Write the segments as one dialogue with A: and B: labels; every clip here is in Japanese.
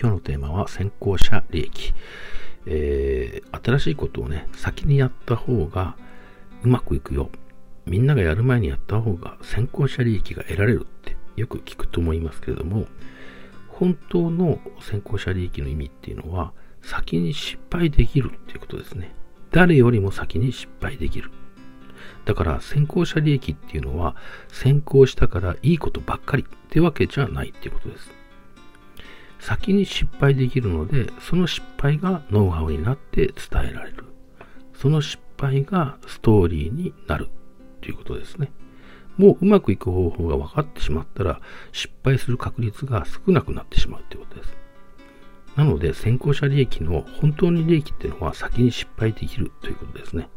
A: 今日のテーマは先行者利益。えー、新しいことをね、先にやった方がうまくいくよ。みんながやる前にやった方が先行者利益が得られるってよく聞くと思いますけれども、本当の先行者利益の意味っていうのは、先に失敗できるっていうことですね。誰よりも先に失敗できる。だから先行者利益っていうのは先行したからいいことばっかりってわけじゃないっていうことです。先に失敗できるので、その失敗がノウハウになって伝えられる。その失敗がストーリーになるということですね。もううまくいく方法が分かってしまったら、失敗する確率が少なくなってしまうということです。なので、先行者利益の本当に利益っていうのは先に失敗できるということですね。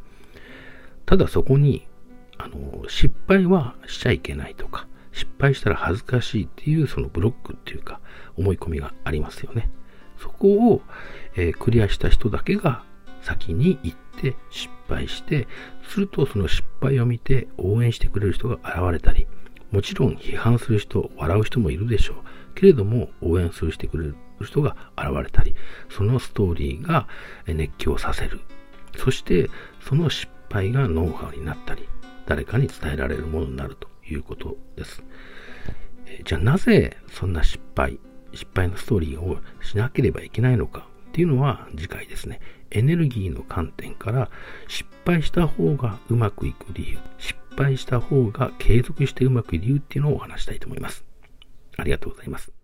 A: ただそこに、あの、失敗はしちゃいけないとか、失敗したら恥ずかしいっていうそのブロックっていうか思い込みがありますよね。そこを、えー、クリアした人だけが先に行って失敗して、するとその失敗を見て応援してくれる人が現れたり、もちろん批判する人、笑う人もいるでしょう。けれども応援するしてくれる人が現れたり、そのストーリーが熱狂させる。そしてその失敗がノウハウになったり、誰かに伝えられるものになるということです。じゃあなぜそんな失敗、失敗のストーリーをしなければいけないのかっていうのは次回ですね。エネルギーの観点から失敗した方がうまくいく理由、失敗した方が継続してうまくいく理由っていうのをお話したいと思います。ありがとうございます。